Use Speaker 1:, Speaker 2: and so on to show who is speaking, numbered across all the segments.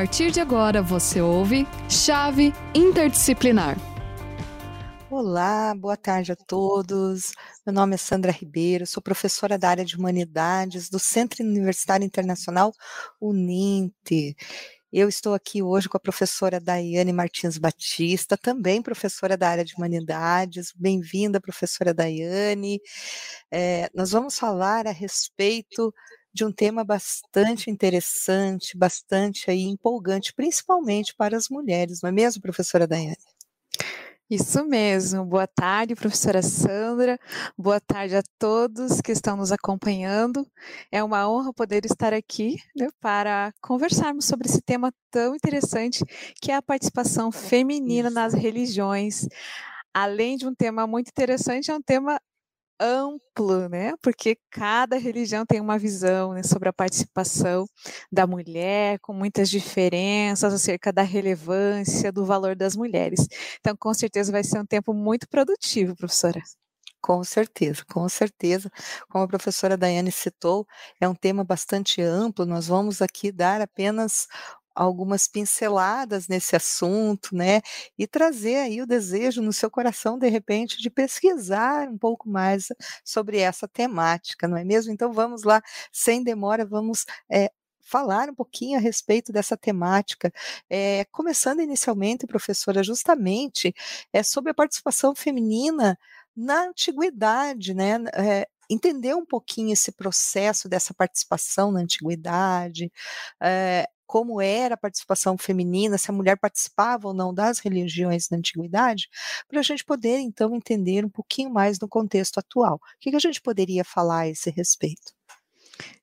Speaker 1: partir de agora você ouve Chave Interdisciplinar.
Speaker 2: Olá, boa tarde a todos. Meu nome é Sandra Ribeiro, sou professora da área de Humanidades do Centro Universitário Internacional Uninte. Eu estou aqui hoje com a professora Daiane Martins Batista, também professora da área de Humanidades. Bem-vinda, professora Daiane. É, nós vamos falar a respeito de um tema bastante interessante, bastante aí empolgante, principalmente para as mulheres, não é mesmo, professora Daiane?
Speaker 3: Isso mesmo. Boa tarde, professora Sandra. Boa tarde a todos que estão nos acompanhando. É uma honra poder estar aqui né, para conversarmos sobre esse tema tão interessante que é a participação feminina nas religiões. Além de um tema muito interessante, é um tema amplo, né? Porque cada religião tem uma visão né, sobre a participação da mulher, com muitas diferenças acerca da relevância, do valor das mulheres. Então, com certeza vai ser um tempo muito produtivo, professora.
Speaker 2: Com certeza, com certeza. Como a professora Daiane citou, é um tema bastante amplo. Nós vamos aqui dar apenas algumas pinceladas nesse assunto, né? E trazer aí o desejo no seu coração, de repente, de pesquisar um pouco mais sobre essa temática, não é mesmo? Então vamos lá, sem demora, vamos é, falar um pouquinho a respeito dessa temática, é, começando inicialmente, professora, justamente é, sobre a participação feminina na antiguidade, né? É, entender um pouquinho esse processo dessa participação na antiguidade, é, como era a participação feminina, se a mulher participava ou não das religiões na antiguidade, para a gente poder então entender um pouquinho mais no contexto atual. O que, que a gente poderia falar a esse respeito?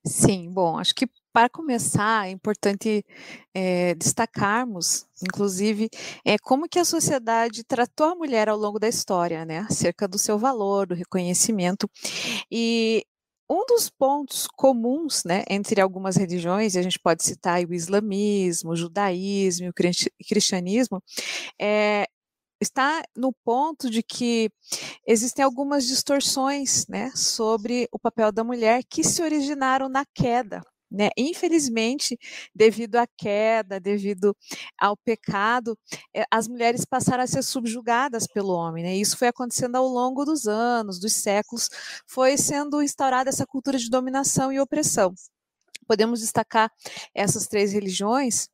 Speaker 3: Sim, bom, acho que para começar é importante é, destacarmos, inclusive, é, como que a sociedade tratou a mulher ao longo da história, né, acerca do seu valor, do reconhecimento, e um dos pontos comuns né, entre algumas religiões, e a gente pode citar o islamismo, o judaísmo o cristianismo, é, está no ponto de que existem algumas distorções né, sobre o papel da mulher que se originaram na queda né? Infelizmente, devido à queda, devido ao pecado, eh, as mulheres passaram a ser subjugadas pelo homem. Né? Isso foi acontecendo ao longo dos anos, dos séculos, foi sendo instaurada essa cultura de dominação e opressão. Podemos destacar essas três religiões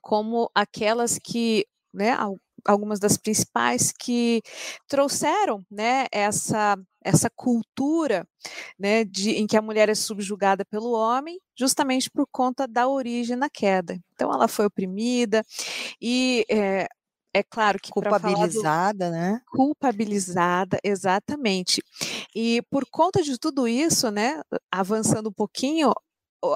Speaker 3: como aquelas que né, algumas das principais que trouxeram né, essa, essa cultura né, de, em que a mulher é subjugada pelo homem, justamente por conta da origem na queda. Então, ela foi oprimida e. É, é claro que
Speaker 2: culpabilizada, do... né?
Speaker 3: Culpabilizada, exatamente. E por conta de tudo isso, né, avançando um pouquinho,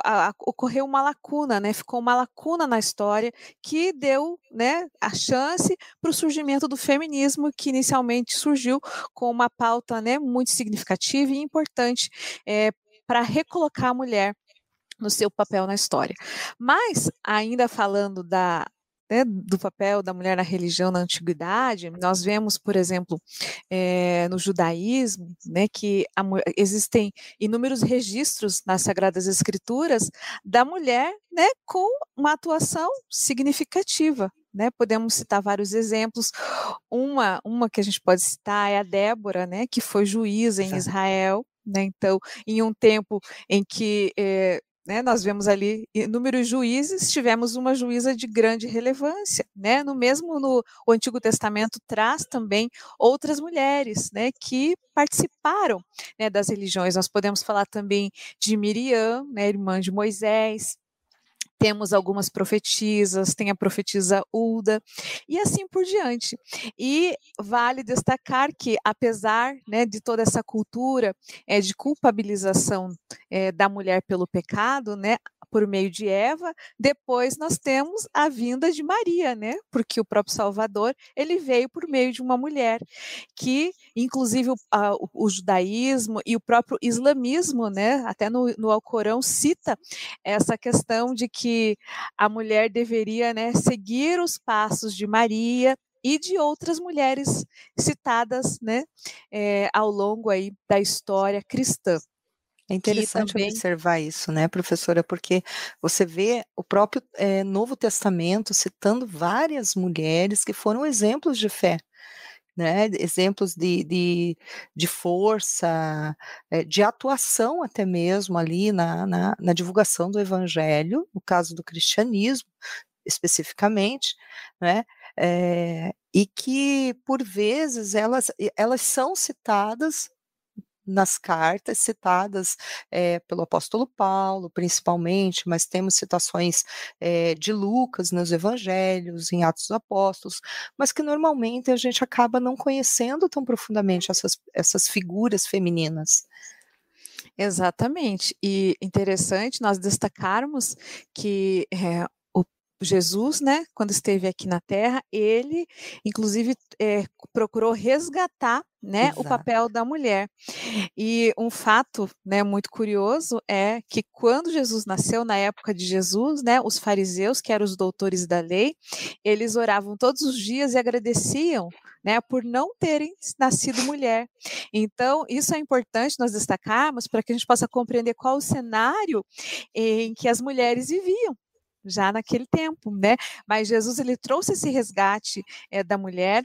Speaker 3: a, a, ocorreu uma lacuna, né? Ficou uma lacuna na história que deu, né, a chance para o surgimento do feminismo, que inicialmente surgiu com uma pauta, né, muito significativa e importante é, para recolocar a mulher no seu papel na história. Mas, ainda falando da, né, do papel da mulher na religião na antiguidade, nós vemos, por exemplo, é, no judaísmo, né, que a, existem inúmeros registros nas Sagradas Escrituras da mulher né, com uma atuação significativa. Né, podemos citar vários exemplos. Uma, uma que a gente pode citar é a Débora, né, que foi juíza em Israel. Né, então, em um tempo em que é, né, nós vemos ali inúmeros juízes, tivemos uma juíza de grande relevância. Né? No mesmo no o Antigo Testamento traz também outras mulheres né, que participaram né, das religiões. Nós podemos falar também de Miriam, né, irmã de Moisés, temos algumas profetisas, tem a profetisa Ulda, e assim por diante. E vale destacar que, apesar né, de toda essa cultura é, de culpabilização é, da mulher pelo pecado, né, por meio de Eva, depois nós temos a vinda de Maria, né? Porque o próprio Salvador, ele veio por meio de uma mulher que, inclusive, o, a, o judaísmo e o próprio islamismo, né? Até no, no Alcorão cita essa questão de que a mulher deveria, né, seguir os passos de Maria, e de outras mulheres citadas né, é, ao longo aí da história cristã.
Speaker 2: É interessante também... observar isso, né, professora, porque você vê o próprio é, Novo Testamento citando várias mulheres que foram exemplos de fé. Né, exemplos de, de, de força, é, de atuação até mesmo ali na, na, na, divulgação do evangelho, no caso do cristianismo especificamente, né, é, e que por vezes elas, elas são citadas nas cartas citadas é, pelo apóstolo Paulo, principalmente, mas temos citações é, de Lucas nos evangelhos, em Atos dos Apóstolos, mas que normalmente a gente acaba não conhecendo tão profundamente essas, essas figuras femininas.
Speaker 3: Exatamente. E interessante nós destacarmos que é, Jesus, né, quando esteve aqui na Terra, ele, inclusive, é, procurou resgatar, né, Exato. o papel da mulher. E um fato, né, muito curioso é que quando Jesus nasceu, na época de Jesus, né, os fariseus, que eram os doutores da lei, eles oravam todos os dias e agradeciam, né, por não terem nascido mulher. Então, isso é importante nós destacarmos para que a gente possa compreender qual o cenário em que as mulheres viviam já naquele tempo, né? Mas Jesus ele trouxe esse resgate é, da mulher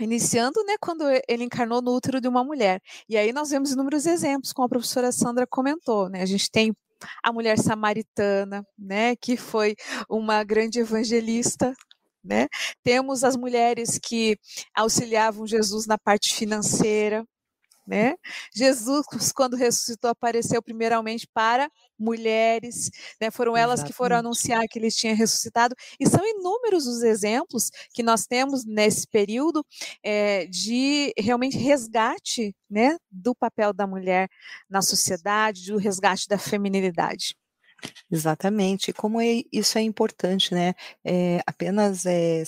Speaker 3: iniciando, né, quando ele encarnou no útero de uma mulher. E aí nós vemos inúmeros exemplos, como a professora Sandra comentou, né? A gente tem a mulher samaritana, né, que foi uma grande evangelista, né? Temos as mulheres que auxiliavam Jesus na parte financeira, né? Jesus, quando ressuscitou, apareceu primeiramente para mulheres, né? foram elas Exatamente. que foram anunciar que ele tinha ressuscitado, e são inúmeros os exemplos que nós temos nesse período é, de realmente resgate né, do papel da mulher na sociedade, do resgate da feminilidade.
Speaker 2: Exatamente, como é, isso é importante, né? É, apenas é,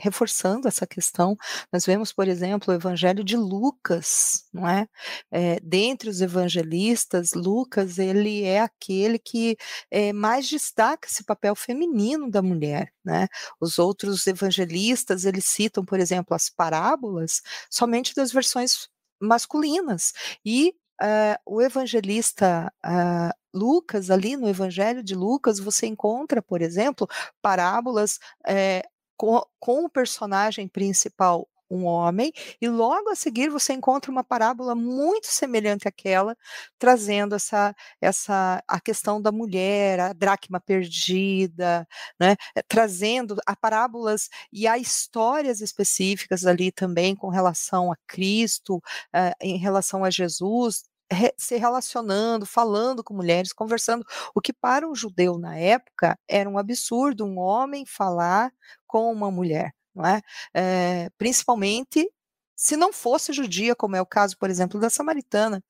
Speaker 2: reforçando essa questão, nós vemos, por exemplo, o Evangelho de Lucas, não é? dentre os evangelistas, Lucas ele é aquele que mais destaca esse papel feminino da mulher, né? Os outros evangelistas eles citam, por exemplo, as parábolas somente das versões masculinas e Uh, o evangelista uh, Lucas, ali no Evangelho de Lucas, você encontra, por exemplo, parábolas é, com, com o personagem principal um homem, e logo a seguir você encontra uma parábola muito semelhante àquela, trazendo essa, essa a questão da mulher, a dracma perdida, né, eh, trazendo a parábolas e há histórias específicas ali também com relação a Cristo, uh, em relação a Jesus, se relacionando, falando com mulheres, conversando, o que para um judeu na época era um absurdo um homem falar com uma mulher, não é? é principalmente se não fosse judia, como é o caso, por exemplo, da samaritana,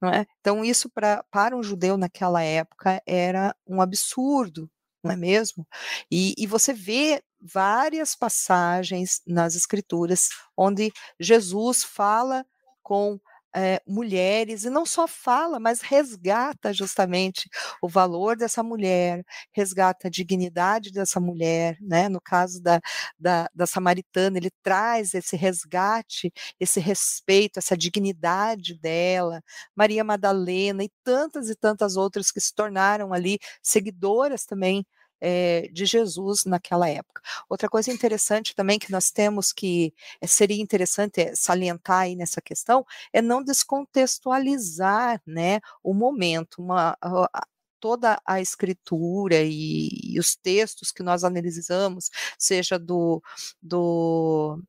Speaker 2: não é? Então isso pra, para um judeu naquela época era um absurdo, não é mesmo? E, e você vê várias passagens nas escrituras onde Jesus fala com é, mulheres, e não só fala, mas resgata justamente o valor dessa mulher, resgata a dignidade dessa mulher, né? No caso da, da, da samaritana, ele traz esse resgate, esse respeito, essa dignidade dela, Maria Madalena e tantas e tantas outras que se tornaram ali seguidoras também é, de Jesus naquela época. Outra coisa interessante também que nós temos que é, seria interessante salientar aí nessa questão é não descontextualizar, né, o momento, uma, a, toda a escritura e, e, os textos que nós analisamos, seja do, do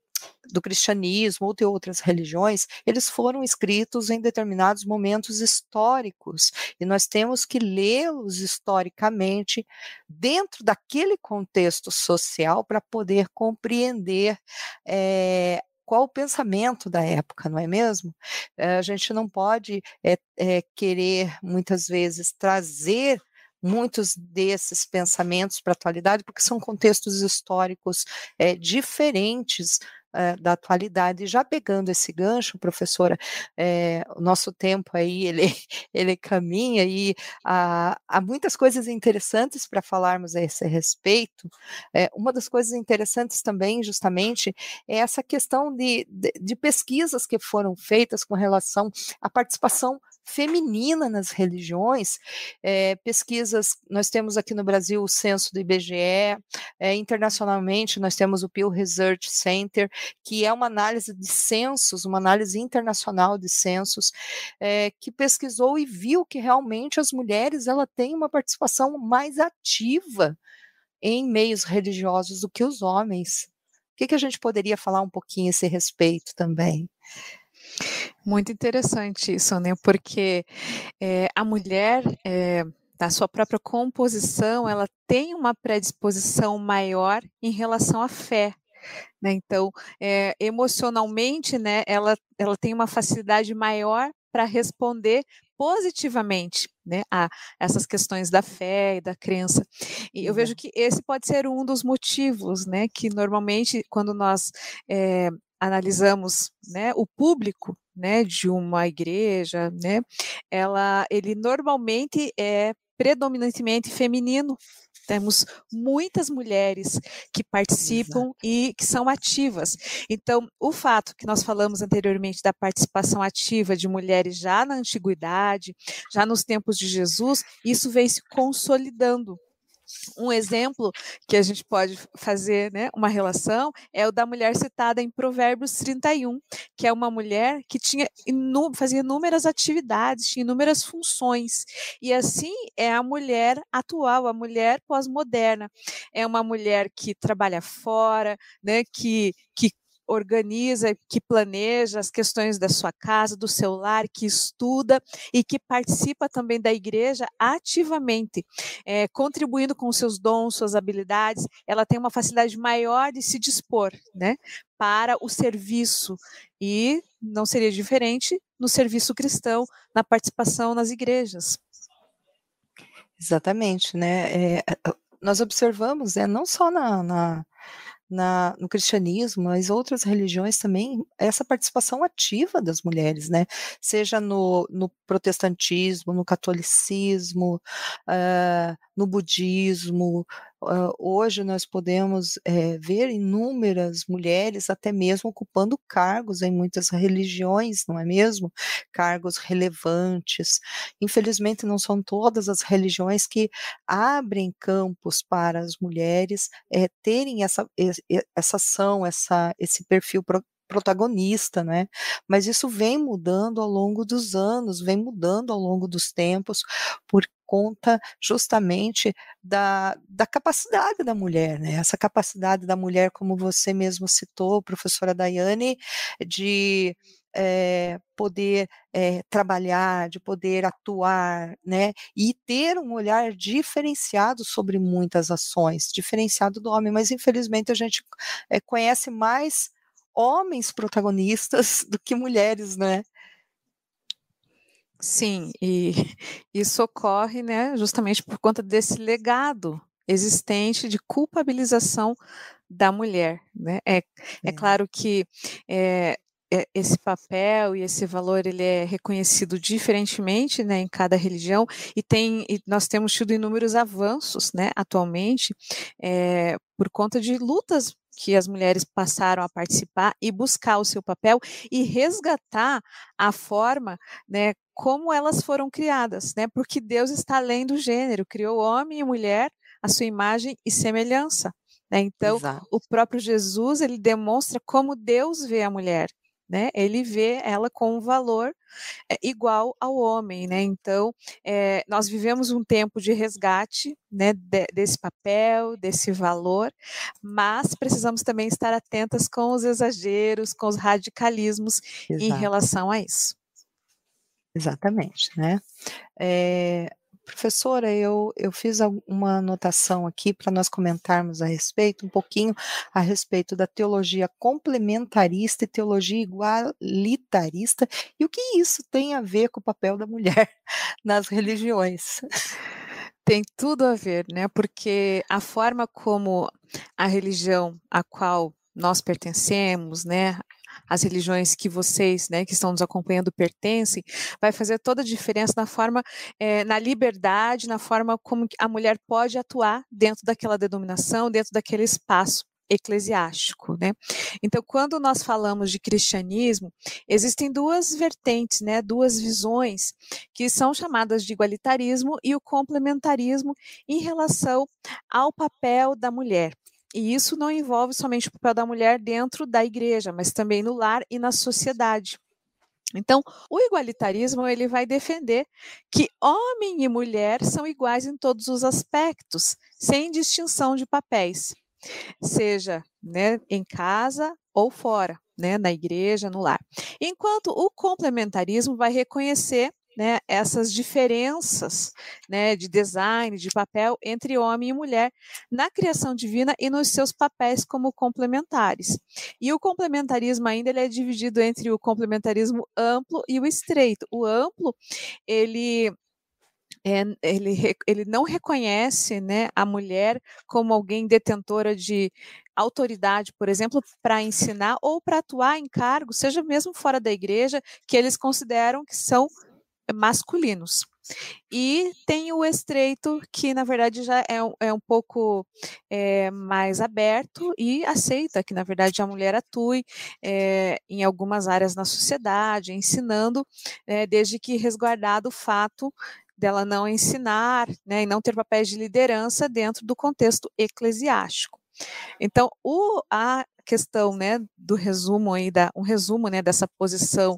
Speaker 2: do cristianismo ou de outras religiões, eles foram escritos em determinados momentos históricos e nós temos que lê-los historicamente dentro daquele contexto social para poder compreender é, qual o pensamento da época, não é mesmo? Eh, a gente não pode é, é, querer muitas vezes trazer muitos desses pensamentos para a atualidade, porque são contextos históricos é, diferentes é, da atualidade. Já pegando esse gancho, professora, é, o nosso tempo aí ele, ele caminha e há, há muitas coisas interessantes para falarmos a esse respeito. É, uma das coisas interessantes também, justamente, é essa questão de, de, de pesquisas que foram feitas com relação à participação feminina nas religiões. É, pesquisas, nós temos aqui no Brasil o censo do IBGE, é, internacionalmente nós temos o Pew Research Center, que é uma análise de censos, uma análise internacional de censos, é, que pesquisou e viu que realmente as mulheres ela têm uma participação mais ativa em meios religiosos do que os homens. O que, que a gente poderia falar um pouquinho a esse respeito também?
Speaker 3: Muito interessante isso, né? Porque é, a mulher, é, da sua própria composição, ela tem uma predisposição maior em relação à fé. Né? Então, é, emocionalmente, né, ela, ela tem uma facilidade maior para responder positivamente né, a essas questões da fé e da crença. E eu vejo que esse pode ser um dos motivos, né, que normalmente quando nós é, analisamos né, o público né, de uma igreja, né, ela, ele normalmente é predominantemente feminino. Temos muitas mulheres que participam Exato. e que são ativas. Então, o fato que nós falamos anteriormente da participação ativa de mulheres já na antiguidade, já nos tempos de Jesus, isso vem se consolidando. Um exemplo que a gente pode fazer né, uma relação é o da mulher citada em Provérbios 31, que é uma mulher que tinha fazia inúmeras atividades, tinha inúmeras funções. E assim é a mulher atual, a mulher pós-moderna. É uma mulher que trabalha fora, né, que, que organiza, que planeja as questões da sua casa, do seu lar, que estuda e que participa também da igreja ativamente, é, contribuindo com seus dons, suas habilidades. Ela tem uma facilidade maior de se dispor, né, para o serviço e não seria diferente no serviço cristão, na participação nas igrejas.
Speaker 2: Exatamente, né? É, nós observamos, é, não só na, na na, no cristianismo, mas outras religiões também, essa participação ativa das mulheres, né? Seja no, no protestantismo, no catolicismo, uh, no budismo. Uh, hoje nós podemos uh, ver inúmeras mulheres até mesmo ocupando cargos em muitas religiões, não é mesmo? Cargos relevantes. Infelizmente, não são todas as religiões que abrem campos para as mulheres é, terem essa, essa ação, essa, esse perfil protagonista, né? Mas isso vem mudando ao longo dos anos, vem mudando ao longo dos tempos, por conta justamente da, da capacidade da mulher, né? Essa capacidade da mulher, como você mesmo citou, professora Daiane, de é, poder é, trabalhar, de poder atuar, né, e ter um olhar diferenciado sobre muitas ações, diferenciado do homem, mas infelizmente a gente é, conhece mais homens protagonistas do que mulheres, né?
Speaker 3: Sim, e isso ocorre, né, justamente por conta desse legado existente de culpabilização da mulher, né? É, é, é. claro que é, esse papel e esse valor ele é reconhecido diferentemente né, em cada religião e tem e nós temos tido inúmeros avanços né, atualmente é, por conta de lutas que as mulheres passaram a participar e buscar o seu papel e resgatar a forma, né, como elas foram criadas, né? Porque Deus está além do gênero, criou homem e mulher à sua imagem e semelhança. Né? Então, Exato. o próprio Jesus ele demonstra como Deus vê a mulher né? Ele vê ela com um valor é, igual ao homem, né? Então, é, nós vivemos um tempo de resgate, né? De, desse papel, desse valor, mas precisamos também estar atentas com os exageros, com os radicalismos Exato. em relação a isso.
Speaker 2: Exatamente, né? É, Professora, eu, eu fiz uma anotação aqui para nós comentarmos a respeito, um pouquinho a respeito da teologia complementarista e teologia igualitarista, e o que isso tem a ver com o papel da mulher nas religiões.
Speaker 3: Tem tudo a ver, né? Porque a forma como a religião a qual nós pertencemos, né, as religiões que vocês, né, que estão nos acompanhando, pertencem, vai fazer toda a diferença na forma, é, na liberdade, na forma como a mulher pode atuar dentro daquela denominação, dentro daquele espaço. eclesiástico, né? Então, quando nós falamos de cristianismo, existem duas vertentes, né, duas visões que são chamadas de igualitarismo e o complementarismo em relação ao papel da mulher. E isso não envolve somente o papel da mulher dentro da igreja, mas também no lar e na sociedade. Então, o igualitarismo ele vai defender que homem e mulher são iguais em todos os aspectos, sem distinção de papéis, seja né, em casa ou fora, né, na igreja, no lar. Enquanto o complementarismo vai reconhecer né, essas diferenças né, de design, de papel entre homem e mulher na criação divina e nos seus papéis como complementares. E o complementarismo ainda ele é dividido entre o complementarismo amplo e o estreito. O amplo, ele é, ele, ele não reconhece né, a mulher como alguém detentora de autoridade, por exemplo, para ensinar ou para atuar em cargos, seja mesmo fora da igreja, que eles consideram que são masculinos. E tem o estreito, que na verdade já é, é um pouco é, mais aberto e aceita que, na verdade, a mulher atue é, em algumas áreas na sociedade, ensinando, desde que resguardado o fato dela não ensinar né, e não ter papéis de liderança dentro do contexto eclesiástico. Então, o, a questão né, do resumo aí, da, um resumo né, dessa posição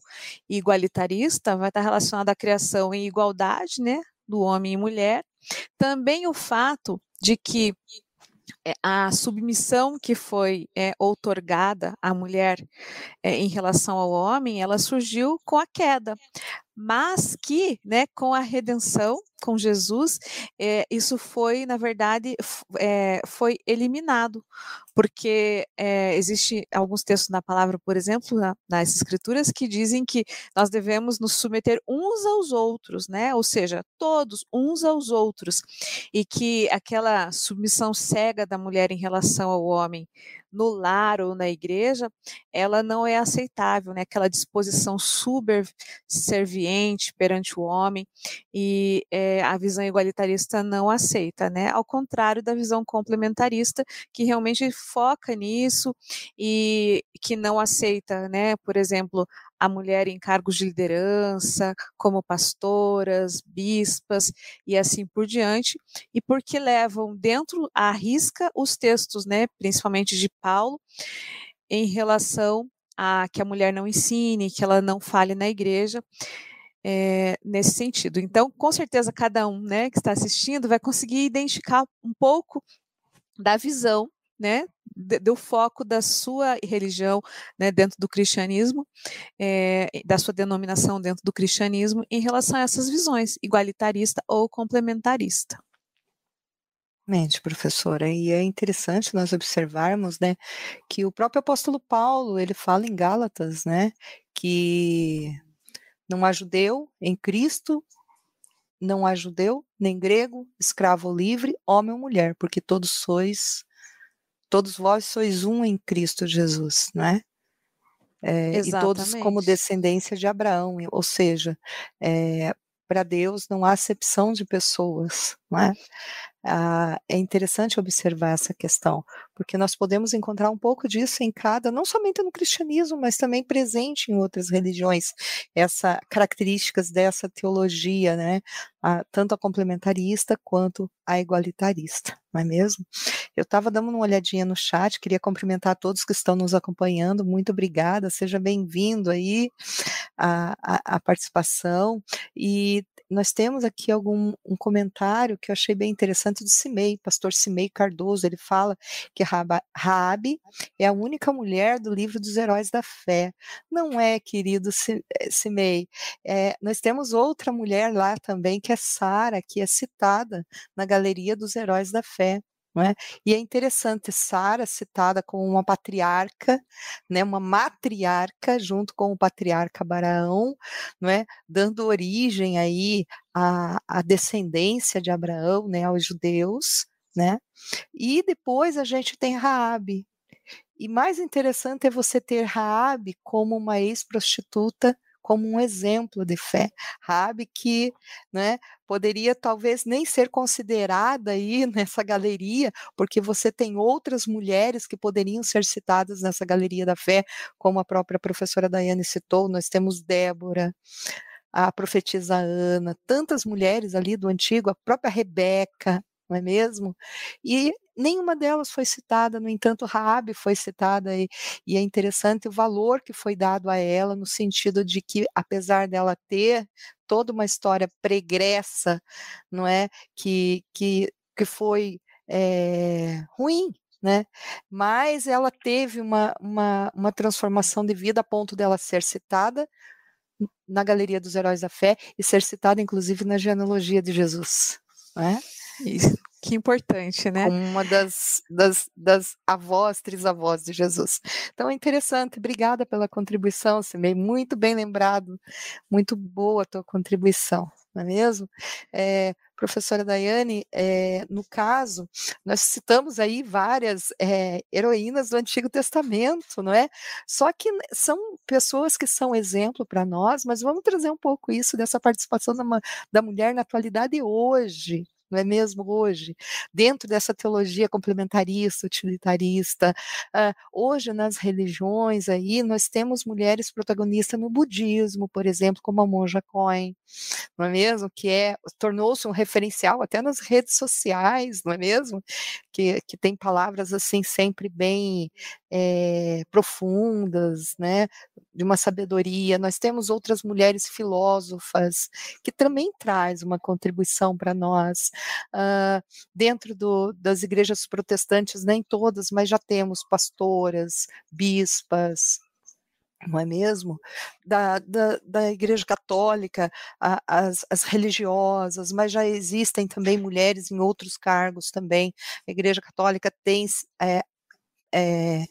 Speaker 3: igualitarista vai estar relacionado à criação em igualdade né, do homem e mulher. Também o fato de que é, a submissão que foi é, outorgada à mulher é, em relação ao homem, ela surgiu com a queda mas que, né, com a redenção, com Jesus, é, isso foi, na verdade, é, foi eliminado, porque é, existe alguns textos na palavra, por exemplo, na, nas escrituras, que dizem que nós devemos nos submeter uns aos outros, né, ou seja, todos uns aos outros, e que aquela submissão cega da mulher em relação ao homem no lar ou na igreja, ela não é aceitável, né? Aquela disposição subserviente perante o homem e é, a visão igualitarista não aceita, né? Ao contrário da visão complementarista, que realmente foca nisso e que não aceita, né? Por exemplo, a mulher em cargos de liderança, como pastoras, bispas e assim por diante, e porque levam dentro à risca os textos, né, principalmente de Paulo, em relação a que a mulher não ensine, que ela não fale na igreja. É, nesse sentido. Então, com certeza, cada um né, que está assistindo vai conseguir identificar um pouco da visão né, do foco da sua religião né, dentro do cristianismo, é, da sua denominação dentro do cristianismo, em relação a essas visões, igualitarista ou complementarista.
Speaker 2: Mente, professora, e é interessante nós observarmos, né, que o próprio apóstolo Paulo, ele fala em Gálatas, né, que não há judeu em Cristo, não há judeu, nem grego, escravo ou livre, homem ou mulher, porque todos sois todos vós sois um em Cristo Jesus, não é? é e todos como descendência de Abraão, ou seja, é, para Deus não há acepção de pessoas, não é? Ah, é interessante observar essa questão, porque nós podemos encontrar um pouco disso em cada, não somente no cristianismo, mas também presente em outras religiões, essa características dessa teologia, né, a, tanto a complementarista quanto a igualitarista, não é mesmo? Eu estava dando uma olhadinha no chat, queria cumprimentar todos que estão nos acompanhando, muito obrigada, seja bem-vindo aí a, a, a participação, e nós temos aqui algum um comentário que eu achei bem interessante do Cimei, pastor Cimei Cardoso, ele fala que Raabe é a única mulher do livro dos heróis da fé. Não é, querido eh, Cimei, é, nós temos outra mulher lá também, que é Sara, que é citada na galeria dos heróis da fé. É? E é interessante Sara citada como uma patriarca, né, uma matriarca junto com o patriarca Abraão, é, dando origem aí à, à descendência de Abraão, né, aos judeus, né? E depois a gente tem Raabe. E mais interessante é você ter Raabe como uma ex-prostituta como um exemplo de fé. Rabi que, né, poderia talvez nem ser considerada aí nessa galeria, porque você tem outras mulheres que poderiam ser citadas nessa galeria da fé, como a própria professora Daiane citou, nós temos Débora, a profetisa Ana, tantas mulheres ali do antigo, a própria Rebeca, não é mesmo? E nenhuma delas foi citada, no entanto, Raabe foi citada e, e, é interessante o valor que foi dado a ela no sentido de que, apesar dela ter toda uma história pregressa, não é, que que, que foi é, ruim, né? Mas ela teve uma, uma, uma transformação de vida a ponto dela ser citada na Galeria dos Heróis da Fé e ser citada, inclusive, na genealogia de Jesus. Né?
Speaker 3: Isso. Que importante, né?
Speaker 2: Como uma das, das, das avós, trisavós de Jesus. Então é interessante. Obrigada pela contribuição, Simei. Muito bem lembrado. Muito boa a tua contribuição, não é mesmo? É, professora Daiane, é, no caso, nós citamos aí várias é, heroínas do Antigo Testamento, não é? Só que são pessoas que são exemplo para nós, mas vamos trazer um pouco isso dessa participação da, da mulher na atualidade hoje, não é mesmo hoje? Dentro dessa teologia complementarista, utilitarista, uh, hoje nas religiões aí nós temos mulheres protagonistas no budismo, por exemplo, como a monja Coin, não é mesmo? Que é tornou-se um referencial até nas redes sociais, não é mesmo? Que, que tem palavras assim sempre bem é, profundas, né? De uma sabedoria. Nós temos outras mulheres filósofas que também traz uma contribuição para nós. Uh, dentro do, das igrejas protestantes, nem todas, mas já temos pastoras, bispas, não é mesmo? Da, da, da Igreja Católica, a, as, as religiosas, mas já existem também mulheres em outros cargos também. A Igreja Católica tem é, é,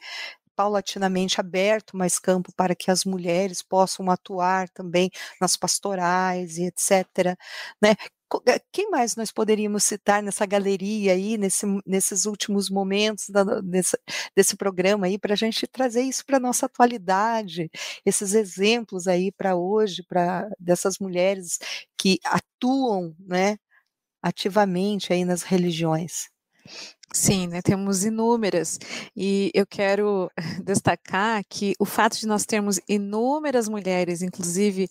Speaker 2: paulatinamente aberto mais campo para que as mulheres possam atuar também nas pastorais e etc. Né? Eh, quem mais nós poderíamos citar nessa galeria aí, nesse, nesses últimos momentos da, desse, desse programa aí, para a gente trazer isso para a nossa atualidade, esses exemplos aí para hoje, para dessas mulheres que atuam, né, ativamente aí nas religiões?
Speaker 3: Sim, né, temos inúmeras, e eu quero destacar que o fato de nós termos inúmeras mulheres, inclusive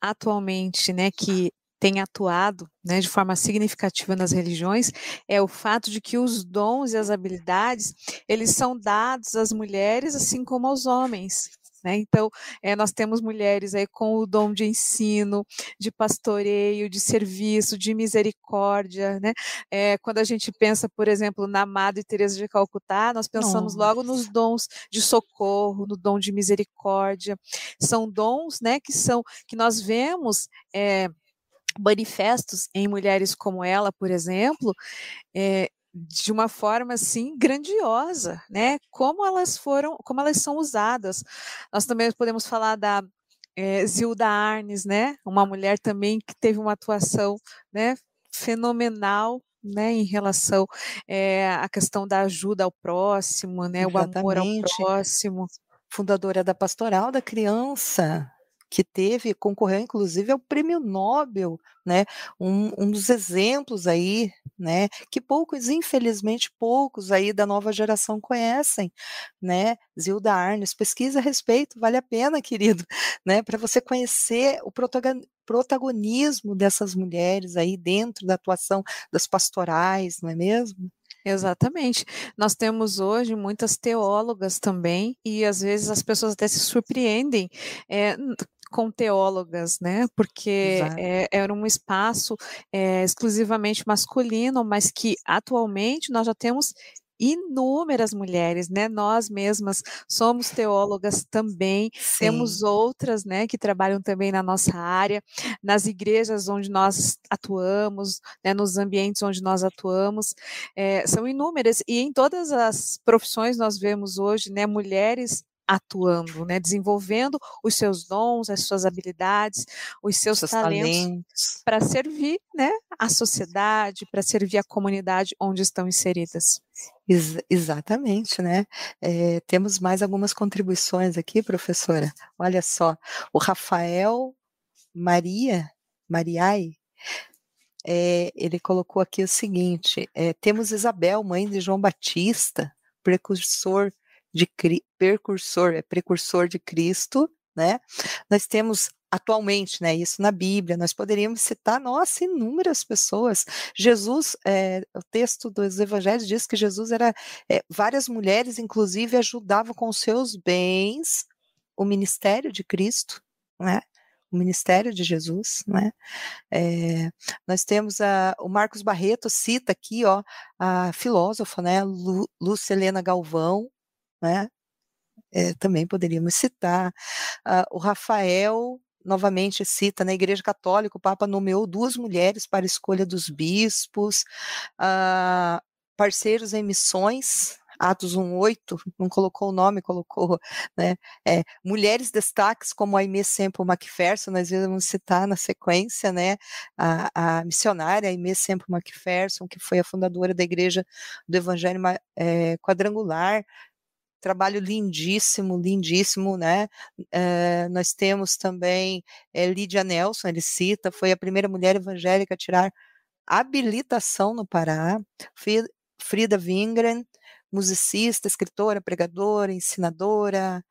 Speaker 3: atualmente, né, que têm atuado né, de forma significativa nas religiões, é o fato de que os dons e as habilidades, eles são dados às mulheres assim como aos homens. Né? Então, é, nós temos mulheres aí com o dom de ensino, de pastoreio, de serviço, de misericórdia. Né? É, quando a gente pensa, por exemplo, na Madre Teresa de Calcutá, nós pensamos logo nos dons de socorro, no dom de misericórdia. São dons né, que são que nós vemos. É, manifestos em mulheres como ela, por exemplo, é, de uma forma assim grandiosa, né? Como elas foram, como elas são usadas. Nós também podemos falar da é, Zilda Arnes, né? Uma mulher também que teve uma atuação, né? Fenomenal né, em relação é, à questão da ajuda ao próximo, né, Exatamente. o amor ao próximo.
Speaker 2: Fundadora da Pastoral da Criança, que teve, concorreu inclusive ao prêmio Nobel, né? Um, um dos exemplos aí, né? Que poucos, infelizmente, poucos aí da nova geração conhecem, né? Zilda Arnes, pesquisa a respeito, vale a pena, querido, né? Para você conhecer o protagonismo dessas mulheres aí dentro da atuação das pastorais, não é mesmo?
Speaker 3: Exatamente. Nós temos hoje muitas teólogas também, e às vezes as pessoas até se surpreendem é, com teólogas, né? Porque é, era um espaço é, exclusivamente masculino, mas que atualmente nós já temos inúmeras mulheres, né? Nós mesmas somos teólogas também, Sim. temos outras, né, que trabalham também na nossa área, nas igrejas onde nós atuamos, né, nos ambientes onde nós atuamos, é, são inúmeras e em todas as profissões nós vemos hoje, né, mulheres atuando, né? Desenvolvendo os seus dons, as suas habilidades, os seus, seus talentos, talentos. para servir, né? A sociedade, para servir a comunidade onde estão inseridas.
Speaker 2: Ex exatamente, né? É, temos mais algumas contribuições aqui, professora. Olha só, o Rafael Maria, Mariai, é, ele colocou aqui o seguinte: é, temos Isabel, mãe de João Batista, precursor de precursor, é precursor de Cristo, né? Nós temos atualmente, né? Isso na Bíblia, nós poderíamos citar, nossa, inúmeras pessoas. Jesus, é, o texto dos Evangelhos diz que Jesus era é, várias mulheres, inclusive, ajudavam com seus bens o ministério de Cristo, né? o ministério de Jesus, né? É, nós temos a, o Marcos Barreto cita aqui, ó, a filósofa, né, Lu, Lúcia Helena Galvão, né? É, também poderíamos citar uh, o Rafael novamente cita na Igreja Católica o Papa nomeou duas mulheres para a escolha dos bispos, uh, parceiros em missões, Atos 1.8, não colocou o nome, colocou né, é, mulheres destaques como a Aimee Semple MacPherson, nós vamos citar na sequência, né, a, a missionária Aimee Semple MacPherson, que foi a fundadora da Igreja do Evangelho é, Quadrangular, trabalho lindíssimo, lindíssimo, né? É, nós temos também é, Lídia Nelson, ele cita, foi a primeira mulher evangélica a tirar habilitação no Pará. Frida Wingren, musicista, escritora, pregadora, ensinadora,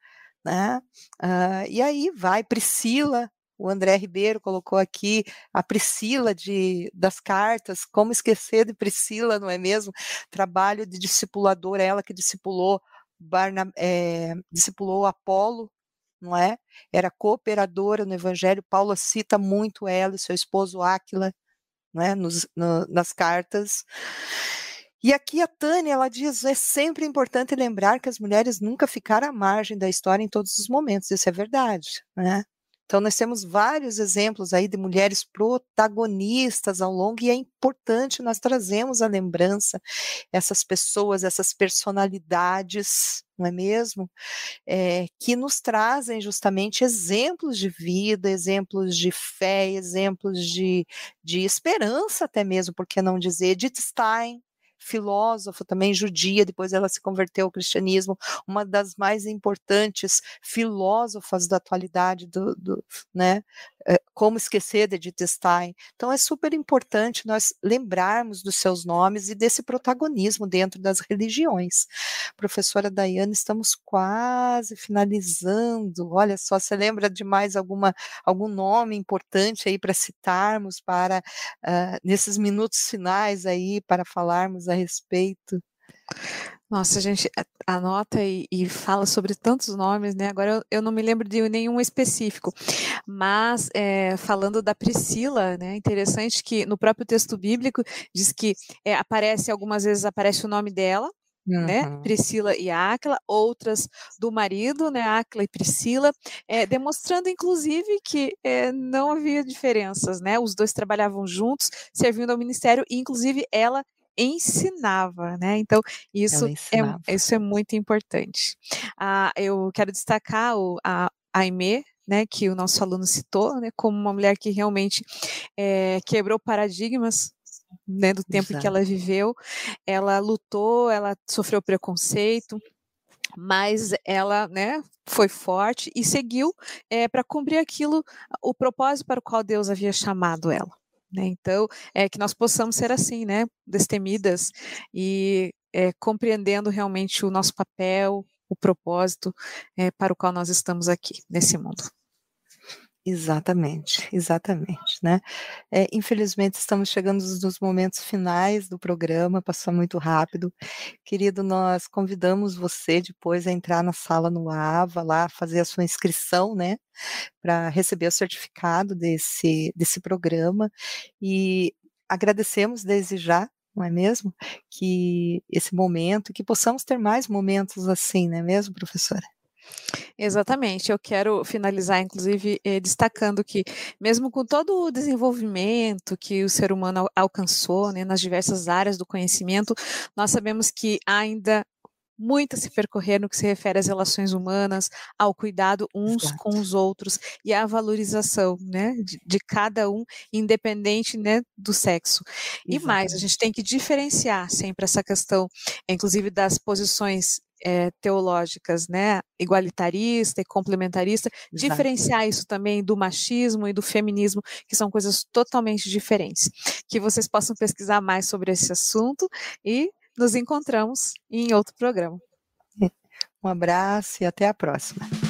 Speaker 2: né? Uh, e aí vai Priscila, o André Ribeiro colocou aqui a Priscila de, das cartas, como esquecer de Priscila, não é mesmo? Trabalho de discipuladora, ela que discipulou, É, discipulou Apolo, não é? Era cooperadora no Evangelho, Paula cita muito ela e seu esposo Áquila, não é? Nos, no, nas cartas. E aqui a Tânia, ela diz, é sempre importante lembrar que as mulheres nunca ficaram à margem da história em todos os momentos, isso é verdade, né? Então, nós temos vários exemplos aí de mulheres protagonistas ao longo, e é importante nós trazemos a lembrança essas pessoas, essas personalidades, não é mesmo? É, que nos trazem justamente exemplos de vida, exemplos de fé, exemplos de, de esperança, até mesmo, por que não dizer, Edith Stein, filósofa também judia, depois ela se converteu ao cristianismo, uma das mais importantes filósofas da atualidade do, do né, como esquecer de Edith Stein. Então é super importante nós lembrarmos dos seus nomes e desse protagonismo dentro das religiões. Professora Daiane, estamos quase finalizando. Olha só, você lembra de mais alguma algum nome importante aí para citarmos para uh, nesses minutos finais aí para falarmos a respeito?
Speaker 3: Nossa, a gente anota e, e, fala sobre tantos nomes, né? Agora eu, eu, não me lembro de nenhum específico, mas é, falando da Priscila, né? Interessante que no próprio texto bíblico diz que é, aparece algumas vezes aparece o nome dela, Uhum. Né? Priscila e Áquila, outras do marido, né? Áquila e Priscila, é, demonstrando inclusive que é, não havia diferenças, né? Os dois trabalhavam juntos, servindo ao ministério, e inclusive ela ensinava, né? Então, isso, é, isso é muito importante. Ah, eu quero destacar o, a Aimee, né, que o nosso aluno citou, né, como uma mulher que realmente é, quebrou paradigmas né, do tempo Exato. que ela viveu. Ela lutou, ela sofreu preconceito, mas ela né, foi forte e seguiu é, para cumprir aquilo, o propósito para o qual Deus havia chamado ela. Né? Então, é que nós possamos ser assim, né? Destemidas e é, compreendendo realmente o nosso papel, o propósito é, para o qual nós estamos aqui nesse mundo.
Speaker 2: Exatamente, exatamente, né? É, infelizmente estamos chegando nos momentos finais do programa, passou muito rápido. Querido, nós convidamos você depois a entrar na sala no AVA, lá fazer a sua inscrição, né? Para receber o certificado desse, desse programa e agradecemos desde já não é mesmo? Que esse momento, que possamos ter mais momentos assim, não é mesmo, professora?
Speaker 3: Exatamente, eu quero finalizar, inclusive, eh, destacando que, mesmo com todo o desenvolvimento que o ser humano al alcançou né, nas diversas áreas do conhecimento, nós sabemos que ainda muito a se percorrer no que se refere às relações humanas, ao cuidado uns Exato. com os outros e à valorização né, de, de cada um, independente né, do sexo. E mais, a gente tem que diferenciar sempre essa questão, inclusive das posições é, teológicas, né, igualitarista e complementarista, Exato. diferenciar isso também do machismo e do feminismo, que são coisas totalmente diferentes. Que vocês possam pesquisar mais sobre esse assunto e nos encontramos em outro programa.
Speaker 2: Um abraço e até a próxima.